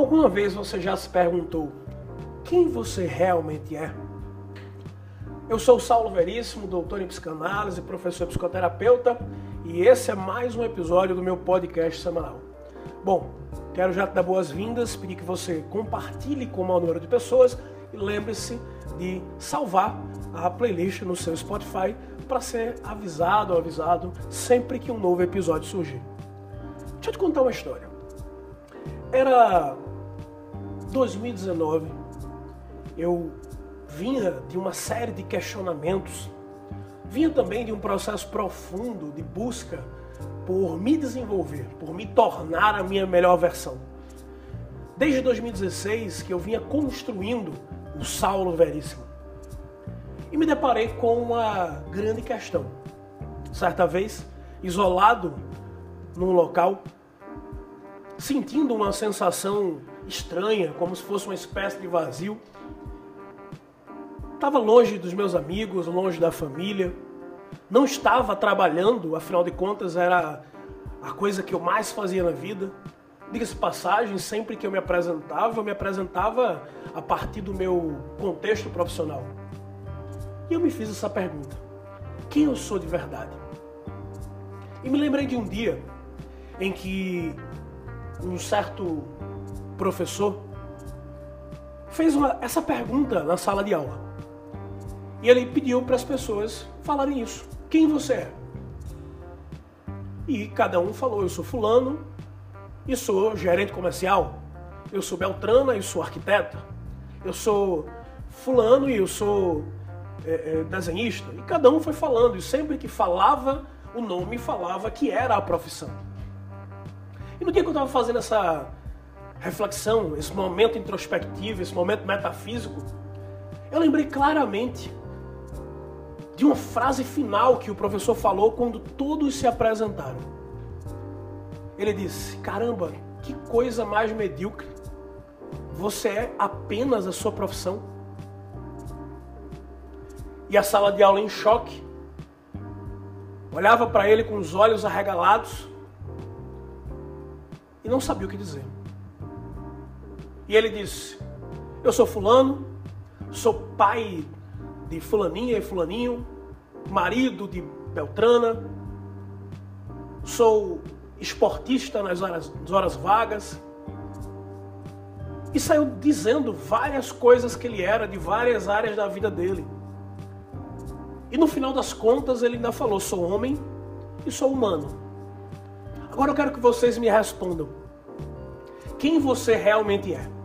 Alguma vez você já se perguntou quem você realmente é? Eu sou o Saulo Veríssimo, doutor em psicanálise, professor psicoterapeuta, e esse é mais um episódio do meu podcast semanal. Bom, quero já te dar boas-vindas, pedir que você compartilhe com o maior número de pessoas e lembre-se de salvar a playlist no seu Spotify para ser avisado ou avisado sempre que um novo episódio surgir. Deixa eu te contar uma história. Era 2019, eu vinha de uma série de questionamentos, vinha também de um processo profundo de busca por me desenvolver, por me tornar a minha melhor versão. Desde 2016 que eu vinha construindo o Saulo Veríssimo. E me deparei com uma grande questão. Certa vez, isolado num local, sentindo uma sensação estranha, como se fosse uma espécie de vazio. Estava longe dos meus amigos, longe da família. Não estava trabalhando, afinal de contas era a coisa que eu mais fazia na vida. Diga-se passagem, sempre que eu me apresentava, eu me apresentava a partir do meu contexto profissional. E eu me fiz essa pergunta: quem eu sou de verdade? E me lembrei de um dia em que um certo professor fez uma, essa pergunta na sala de aula. E ele pediu para as pessoas falarem isso. Quem você é? E cada um falou: eu sou fulano e sou gerente comercial. Eu sou Beltrana e sou arquiteta. Eu sou fulano e eu sou é, é, desenhista. E cada um foi falando. E sempre que falava o nome, falava que era a profissão. E no dia que eu estava fazendo essa reflexão, esse momento introspectivo, esse momento metafísico, eu lembrei claramente de uma frase final que o professor falou quando todos se apresentaram. Ele disse: Caramba, que coisa mais medíocre. Você é apenas a sua profissão. E a sala de aula em choque olhava para ele com os olhos arregalados e não sabia o que dizer. E ele disse: Eu sou Fulano, sou pai de Fulaninha e Fulaninho, marido de Beltrana, sou esportista nas horas, nas horas vagas. E saiu dizendo várias coisas que ele era, de várias áreas da vida dele. E no final das contas ele ainda falou: sou homem e sou humano. Agora eu quero que vocês me respondam quem você realmente é.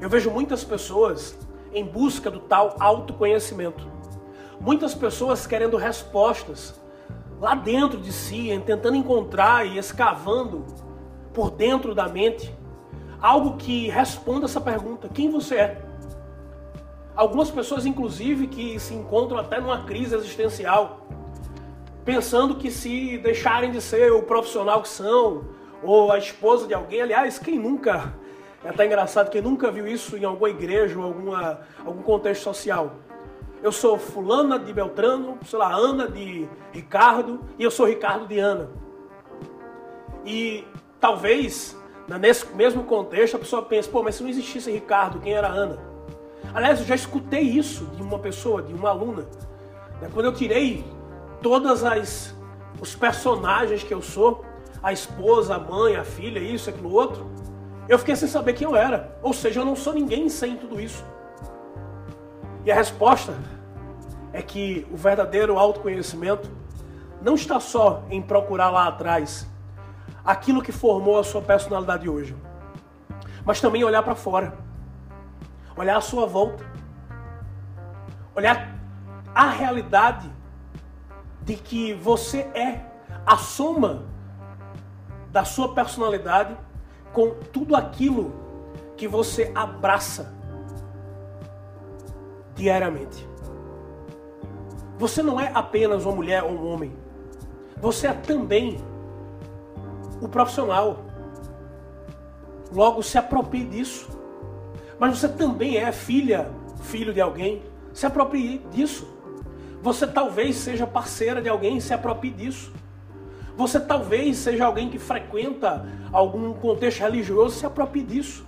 Eu vejo muitas pessoas em busca do tal autoconhecimento. Muitas pessoas querendo respostas lá dentro de si, tentando encontrar e escavando por dentro da mente algo que responda essa pergunta: quem você é? Algumas pessoas, inclusive, que se encontram até numa crise existencial, pensando que se deixarem de ser o profissional que são, ou a esposa de alguém. Aliás, quem nunca, é até engraçado, quem nunca viu isso em alguma igreja ou alguma, algum contexto social. Eu sou fulana de Beltrano, sei lá, Ana de Ricardo, e eu sou Ricardo de Ana. E talvez, nesse mesmo contexto, a pessoa pense, pô, mas se não existisse Ricardo, quem era Ana? Aliás, eu já escutei isso de uma pessoa, de uma aluna. Né? Quando eu tirei todas as os personagens que eu sou, a esposa, a mãe, a filha, isso, aquilo, outro, eu fiquei sem saber quem eu era. Ou seja, eu não sou ninguém sem tudo isso. E a resposta é que o verdadeiro autoconhecimento não está só em procurar lá atrás aquilo que formou a sua personalidade hoje, mas também olhar para fora, olhar à sua volta, olhar a realidade de que você é a soma da sua personalidade com tudo aquilo que você abraça diariamente. Você não é apenas uma mulher ou um homem. Você é também o profissional. Logo, se aproprie disso. Mas você também é filha, filho de alguém. Se aproprie disso. Você talvez seja parceira de alguém, se aproprie disso. Você talvez seja alguém que frequenta algum contexto religioso, se aproprie disso.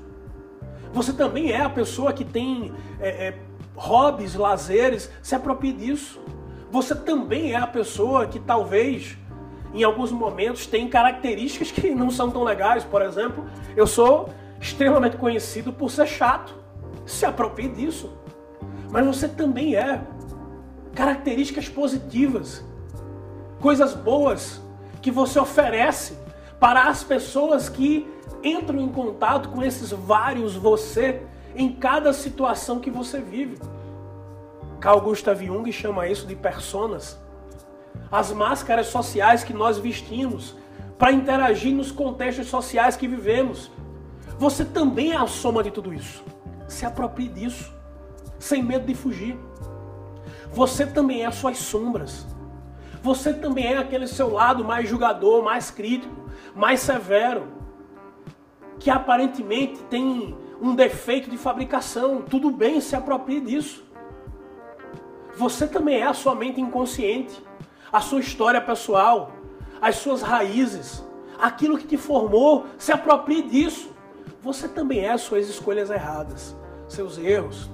Você também é a pessoa que tem é, é, hobbies, lazeres, se aproprie disso. Você também é a pessoa que talvez em alguns momentos tem características que não são tão legais. Por exemplo, eu sou extremamente conhecido por ser chato. Se aproprie disso. Mas você também é. Características positivas, coisas boas que você oferece para as pessoas que entram em contato com esses vários você em cada situação que você vive. Carl Gustav Jung chama isso de personas. As máscaras sociais que nós vestimos para interagir nos contextos sociais que vivemos. Você também é a soma de tudo isso. Se aproprie disso, sem medo de fugir. Você também é as suas sombras. Você também é aquele seu lado mais julgador, mais crítico, mais severo, que aparentemente tem um defeito de fabricação. Tudo bem, se aproprie disso. Você também é a sua mente inconsciente, a sua história pessoal, as suas raízes, aquilo que te formou, se aproprie disso. Você também é as suas escolhas erradas, seus erros.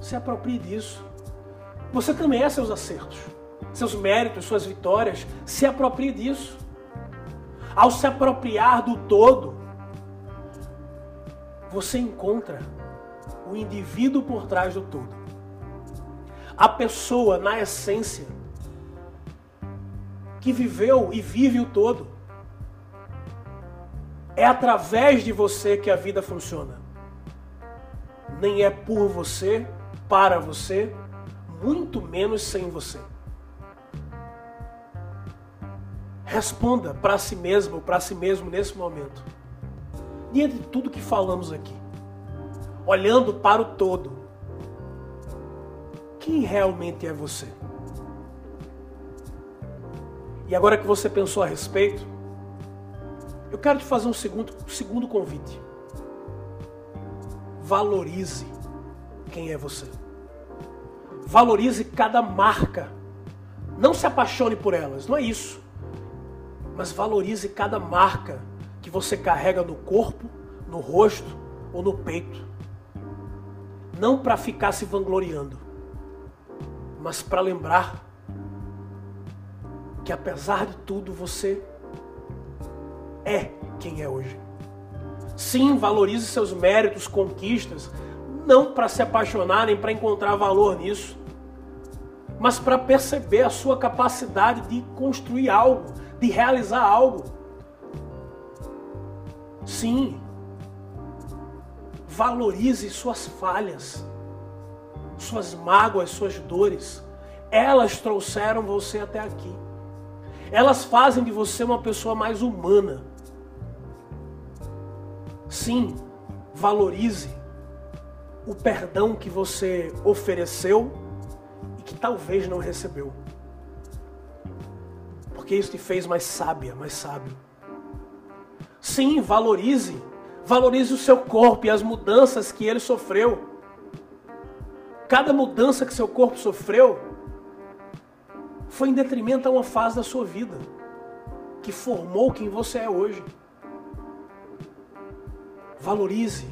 Se aproprie disso. Você também é seus acertos, seus méritos, suas vitórias. Se aproprie disso. Ao se apropriar do todo, você encontra o indivíduo por trás do todo. A pessoa, na essência, que viveu e vive o todo. É através de você que a vida funciona. Nem é por você, para você, muito menos sem você. Responda para si mesmo, para si mesmo nesse momento. Diante de tudo que falamos aqui, olhando para o todo, quem realmente é você? E agora que você pensou a respeito, eu quero te fazer um segundo, segundo convite. Valorize quem é você. Valorize cada marca. Não se apaixone por elas, não é isso. Mas valorize cada marca que você carrega no corpo, no rosto ou no peito. Não para ficar se vangloriando, mas para lembrar que apesar de tudo você é quem é hoje. Sim, valorize seus méritos, conquistas, não para se apaixonar nem para encontrar valor nisso, mas para perceber a sua capacidade de construir algo, de realizar algo. Sim, valorize suas falhas, suas mágoas, suas dores. Elas trouxeram você até aqui. Elas fazem de você uma pessoa mais humana. Sim, valorize o perdão que você ofereceu e que talvez não recebeu. Porque isso te fez mais sábia, mais sábio. Sim, valorize. Valorize o seu corpo e as mudanças que ele sofreu. Cada mudança que seu corpo sofreu foi em detrimento a uma fase da sua vida que formou quem você é hoje. Valorize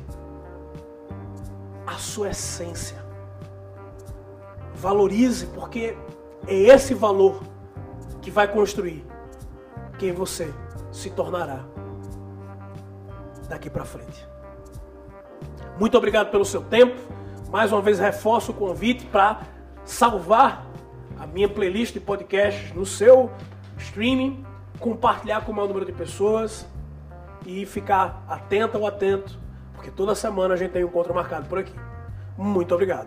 a sua essência. Valorize, porque é esse valor que vai construir quem você se tornará daqui para frente. Muito obrigado pelo seu tempo. Mais uma vez reforço o convite para salvar a minha playlist de podcasts no seu streaming, compartilhar com o maior número de pessoas e ficar atento ou atento porque toda semana a gente tem um encontro marcado por aqui. Muito obrigado.